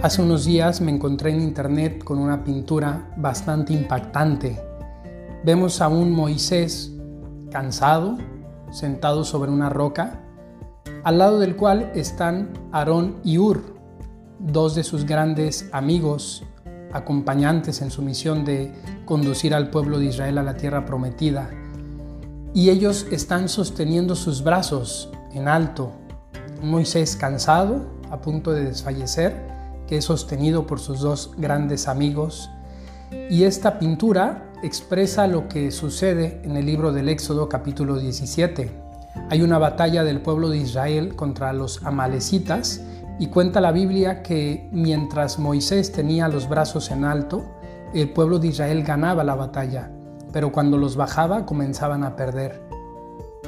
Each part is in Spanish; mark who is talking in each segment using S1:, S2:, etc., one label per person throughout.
S1: Hace unos días me encontré en internet con una pintura bastante impactante. Vemos a un Moisés cansado, sentado sobre una roca, al lado del cual están Aarón y Ur, dos de sus grandes amigos, acompañantes en su misión de conducir al pueblo de Israel a la tierra prometida. Y ellos están sosteniendo sus brazos en alto. Moisés cansado, a punto de desfallecer, que es sostenido por sus dos grandes amigos. Y esta pintura expresa lo que sucede en el libro del Éxodo capítulo 17. Hay una batalla del pueblo de Israel contra los amalecitas y cuenta la Biblia que mientras Moisés tenía los brazos en alto, el pueblo de Israel ganaba la batalla, pero cuando los bajaba comenzaban a perder.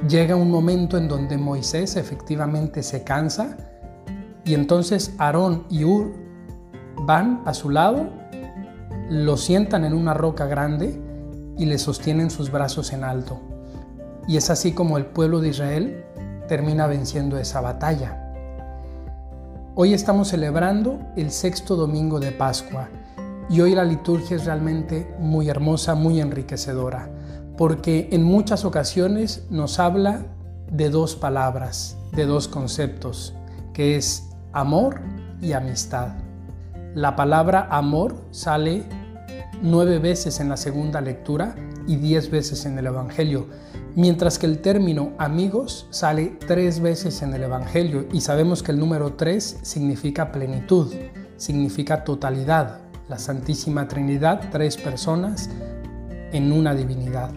S1: Llega un momento en donde Moisés efectivamente se cansa y entonces Aarón y Ur van a su lado, lo sientan en una roca grande y le sostienen sus brazos en alto. Y es así como el pueblo de Israel termina venciendo esa batalla. Hoy estamos celebrando el sexto domingo de Pascua y hoy la liturgia es realmente muy hermosa, muy enriquecedora, porque en muchas ocasiones nos habla de dos palabras, de dos conceptos, que es amor y amistad. La palabra amor sale nueve veces en la segunda lectura y diez veces en el Evangelio, mientras que el término amigos sale tres veces en el Evangelio y sabemos que el número tres significa plenitud, significa totalidad, la Santísima Trinidad, tres personas en una divinidad.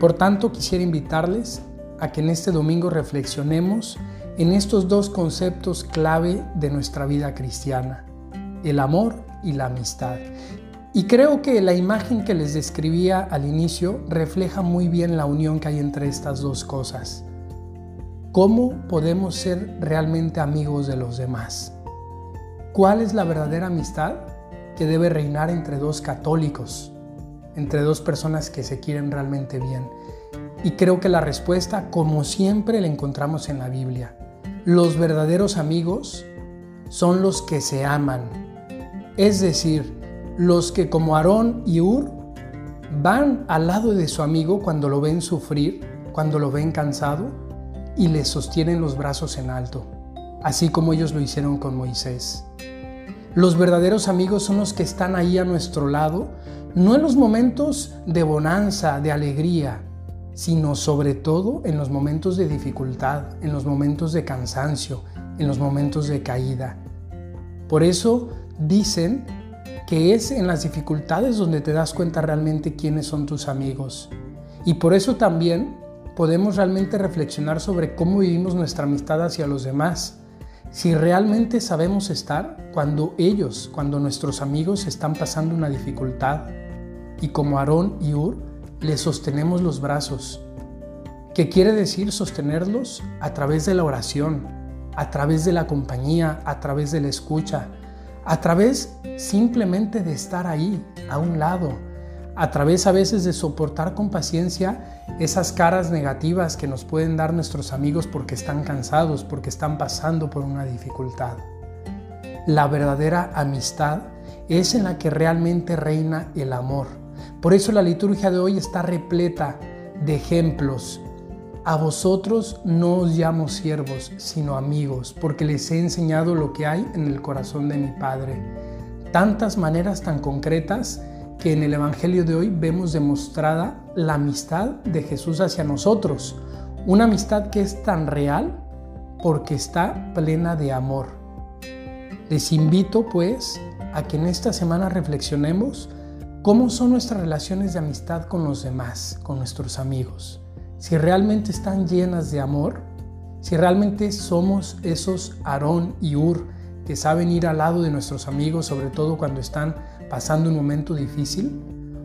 S1: Por tanto, quisiera invitarles a que en este domingo reflexionemos en estos dos conceptos clave de nuestra vida cristiana el amor y la amistad. Y creo que la imagen que les describía al inicio refleja muy bien la unión que hay entre estas dos cosas. ¿Cómo podemos ser realmente amigos de los demás? ¿Cuál es la verdadera amistad que debe reinar entre dos católicos, entre dos personas que se quieren realmente bien? Y creo que la respuesta, como siempre, la encontramos en la Biblia. Los verdaderos amigos son los que se aman, es decir, los que como Aarón y Ur van al lado de su amigo cuando lo ven sufrir, cuando lo ven cansado y le sostienen los brazos en alto, así como ellos lo hicieron con Moisés. Los verdaderos amigos son los que están ahí a nuestro lado, no en los momentos de bonanza, de alegría, sino sobre todo en los momentos de dificultad, en los momentos de cansancio, en los momentos de caída. Por eso Dicen que es en las dificultades donde te das cuenta realmente quiénes son tus amigos. Y por eso también podemos realmente reflexionar sobre cómo vivimos nuestra amistad hacia los demás. Si realmente sabemos estar cuando ellos, cuando nuestros amigos están pasando una dificultad y como Aarón y Ur les sostenemos los brazos. ¿Qué quiere decir sostenerlos? A través de la oración, a través de la compañía, a través de la escucha, a través simplemente de estar ahí, a un lado, a través a veces de soportar con paciencia esas caras negativas que nos pueden dar nuestros amigos porque están cansados, porque están pasando por una dificultad. La verdadera amistad es en la que realmente reina el amor. Por eso la liturgia de hoy está repleta de ejemplos a vosotros no os llamo siervos, sino amigos, porque les he enseñado lo que hay en el corazón de mi Padre. Tantas maneras tan concretas que en el Evangelio de hoy vemos demostrada la amistad de Jesús hacia nosotros. Una amistad que es tan real porque está plena de amor. Les invito pues a que en esta semana reflexionemos cómo son nuestras relaciones de amistad con los demás, con nuestros amigos si realmente están llenas de amor, si realmente somos esos Aarón y Ur que saben ir al lado de nuestros amigos, sobre todo cuando están pasando un momento difícil,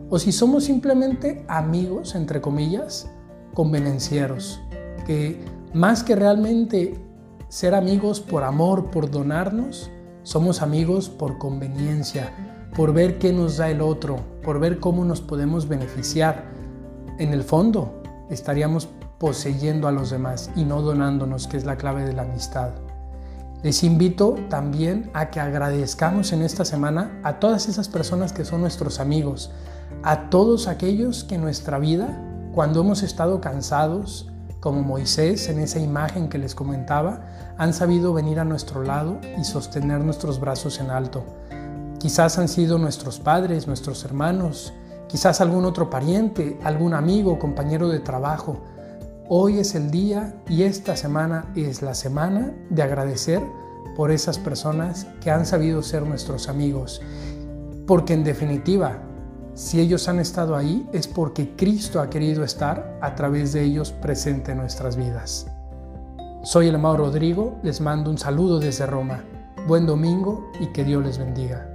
S1: o si somos simplemente amigos, entre comillas, convenencieros, que más que realmente ser amigos por amor, por donarnos, somos amigos por conveniencia, por ver qué nos da el otro, por ver cómo nos podemos beneficiar. En el fondo, estaríamos poseyendo a los demás y no donándonos, que es la clave de la amistad. Les invito también a que agradezcamos en esta semana a todas esas personas que son nuestros amigos, a todos aquellos que en nuestra vida, cuando hemos estado cansados, como Moisés en esa imagen que les comentaba, han sabido venir a nuestro lado y sostener nuestros brazos en alto. Quizás han sido nuestros padres, nuestros hermanos, quizás algún otro pariente, algún amigo, compañero de trabajo, Hoy es el día y esta semana es la semana de agradecer por esas personas que han sabido ser nuestros amigos. Porque en definitiva, si ellos han estado ahí es porque Cristo ha querido estar a través de ellos presente en nuestras vidas. Soy el amado Rodrigo, les mando un saludo desde Roma. Buen domingo y que Dios les bendiga.